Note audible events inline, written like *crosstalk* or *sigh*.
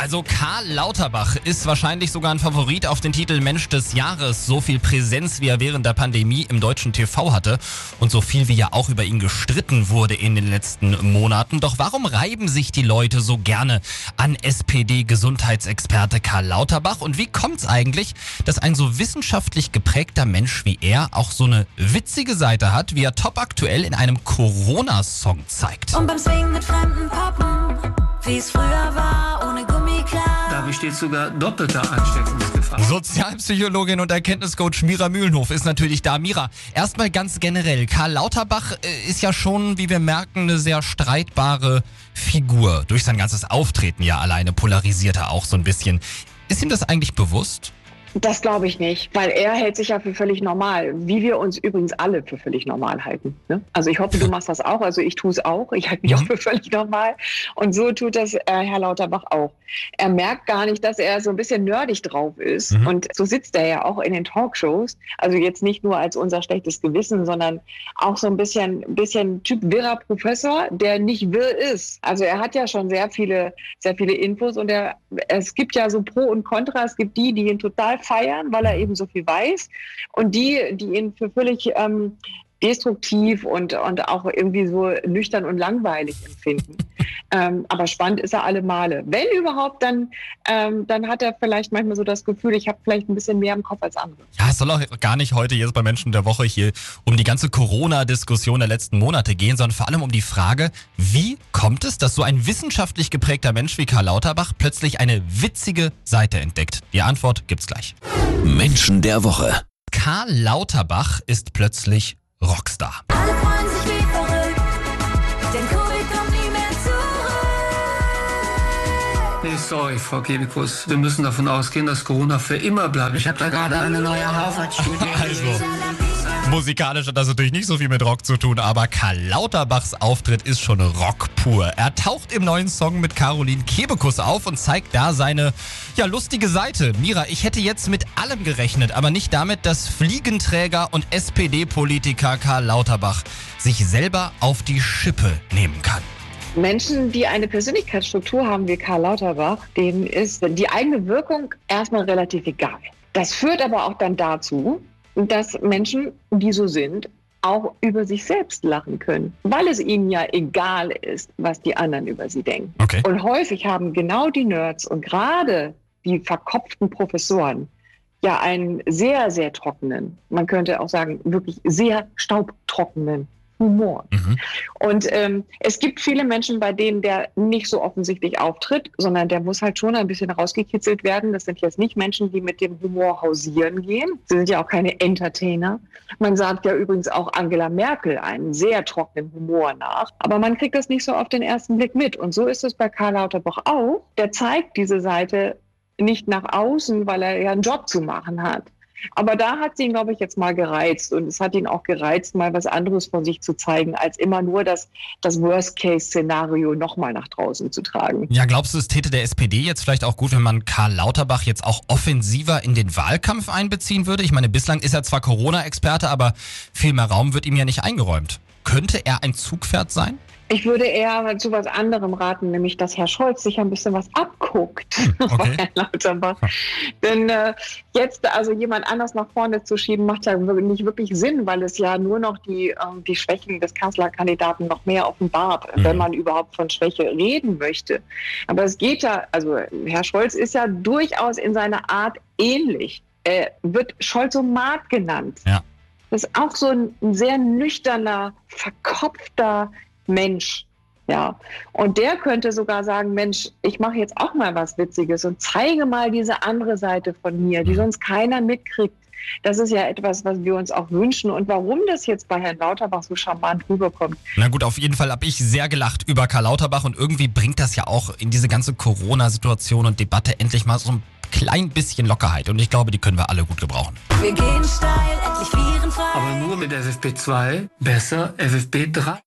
Also Karl Lauterbach ist wahrscheinlich sogar ein Favorit auf den Titel Mensch des Jahres. So viel Präsenz, wie er während der Pandemie im deutschen TV hatte und so viel, wie ja auch über ihn gestritten wurde in den letzten Monaten. Doch warum reiben sich die Leute so gerne an SPD-Gesundheitsexperte Karl Lauterbach? Und wie kommt's eigentlich, dass ein so wissenschaftlich geprägter Mensch wie er auch so eine witzige Seite hat, wie er top aktuell in einem Corona-Song zeigt? Und beim Swing mit fremden Poppen, wie es früher war, besteht sogar doppelte Ansteckungsgefahr. Sozialpsychologin und Erkenntniscoach Mira Mühlenhof ist natürlich da. Mira, erstmal ganz generell. Karl Lauterbach äh, ist ja schon, wie wir merken, eine sehr streitbare Figur. Durch sein ganzes Auftreten ja alleine polarisiert er auch so ein bisschen. Ist ihm das eigentlich bewusst? Das glaube ich nicht, weil er hält sich ja für völlig normal, wie wir uns übrigens alle für völlig normal halten. Ne? Also ich hoffe, du machst das auch, also ich tue es auch, ich halte mich auch für völlig normal und so tut das äh, Herr Lauterbach auch. Er merkt gar nicht, dass er so ein bisschen nerdig drauf ist Mhm. und so sitzt er ja auch in den Talkshows, also jetzt nicht nur als unser schlechtes Gewissen, sondern auch so ein bisschen, bisschen Typ wirrer Professor, der nicht wirr ist. Also er hat ja schon sehr viele, sehr viele Infos und er, es gibt ja so Pro und Contra, es gibt die, die ihn total feiern, weil er eben so viel weiß und die, die ihn für völlig ähm, destruktiv und, und auch irgendwie so nüchtern und langweilig empfinden. Ähm, aber spannend ist er alle Male. Wenn überhaupt, dann, ähm, dann hat er vielleicht manchmal so das Gefühl, ich habe vielleicht ein bisschen mehr im Kopf als andere. Ja, es soll auch gar nicht heute jetzt bei Menschen der Woche hier um die ganze Corona-Diskussion der letzten Monate gehen, sondern vor allem um die Frage, wie kommt es, dass so ein wissenschaftlich geprägter Mensch wie Karl Lauterbach plötzlich eine witzige Seite entdeckt? Die Antwort gibt's gleich. Menschen der Woche. Karl Lauterbach ist plötzlich Rockstar. Alle freuen sich Nee, sorry, Frau Kebekus. Wir müssen davon ausgehen, dass Corona für immer bleibt. Ich habe da gerade eine neue Harvard-Studie *laughs* Also, musikalisch hat das natürlich nicht so viel mit Rock zu tun, aber Karl Lauterbachs Auftritt ist schon Rock pur. Er taucht im neuen Song mit Caroline Kebekus auf und zeigt da seine, ja, lustige Seite. Mira, ich hätte jetzt mit allem gerechnet, aber nicht damit, dass Fliegenträger und SPD-Politiker Karl Lauterbach sich selber auf die Schippe nehmen kann. Menschen, die eine Persönlichkeitsstruktur haben wie Karl Lauterbach, denen ist die eigene Wirkung erstmal relativ egal. Das führt aber auch dann dazu, dass Menschen, die so sind, auch über sich selbst lachen können, weil es ihnen ja egal ist, was die anderen über sie denken. Okay. Und häufig haben genau die Nerds und gerade die verkopften Professoren ja einen sehr, sehr trockenen, man könnte auch sagen, wirklich sehr staubtrockenen Humor. Mhm. Und ähm, es gibt viele Menschen, bei denen der nicht so offensichtlich auftritt, sondern der muss halt schon ein bisschen rausgekitzelt werden. Das sind jetzt nicht Menschen, die mit dem Humor hausieren gehen. Sie sind ja auch keine Entertainer. Man sagt ja übrigens auch Angela Merkel einen sehr trockenen Humor nach. Aber man kriegt das nicht so auf den ersten Blick mit. Und so ist es bei Karl Lauterbach auch. Der zeigt diese Seite nicht nach außen, weil er ja einen Job zu machen hat. Aber da hat sie ihn, glaube ich, jetzt mal gereizt. Und es hat ihn auch gereizt, mal was anderes von sich zu zeigen, als immer nur das, das Worst-Case-Szenario nochmal nach draußen zu tragen. Ja, glaubst du, es täte der SPD jetzt vielleicht auch gut, wenn man Karl Lauterbach jetzt auch offensiver in den Wahlkampf einbeziehen würde? Ich meine, bislang ist er zwar Corona-Experte, aber viel mehr Raum wird ihm ja nicht eingeräumt. Könnte er ein Zugpferd sein? Ich würde eher zu was anderem raten, nämlich dass Herr Scholz sich ein bisschen was abguckt okay. *laughs* von Herrn Lauterbach. Denn äh, jetzt also jemand anders nach vorne zu schieben, macht ja nicht wirklich Sinn, weil es ja nur noch die, ähm, die Schwächen des Kanzlerkandidaten noch mehr offenbart, Mhm. wenn man überhaupt von Schwäche reden möchte. Aber es geht ja, also Herr Scholz ist ja durchaus in seiner Art ähnlich. Er wird Scholzomat genannt. Ja. Das ist auch so ein, ein sehr nüchterner, verkopfter Mensch. Ja, und der könnte sogar sagen, Mensch, ich mache jetzt auch mal was Witziges und zeige mal diese andere Seite von mir, die sonst keiner mitkriegt. Das ist ja etwas, was wir uns auch wünschen. Und warum das jetzt bei Herrn Lauterbach so charmant rüberkommt, Na gut, auf jeden Fall habe ich sehr gelacht über Karl Lauterbach und irgendwie bringt das ja auch in diese ganze Corona-Situation und Debatte endlich mal so ein klein bisschen Lockerheit. Und ich glaube, die können wir alle gut gebrauchen. Wir gehen steil, endlich virenfrei. Aber nur mit FFP2 besser FFP3.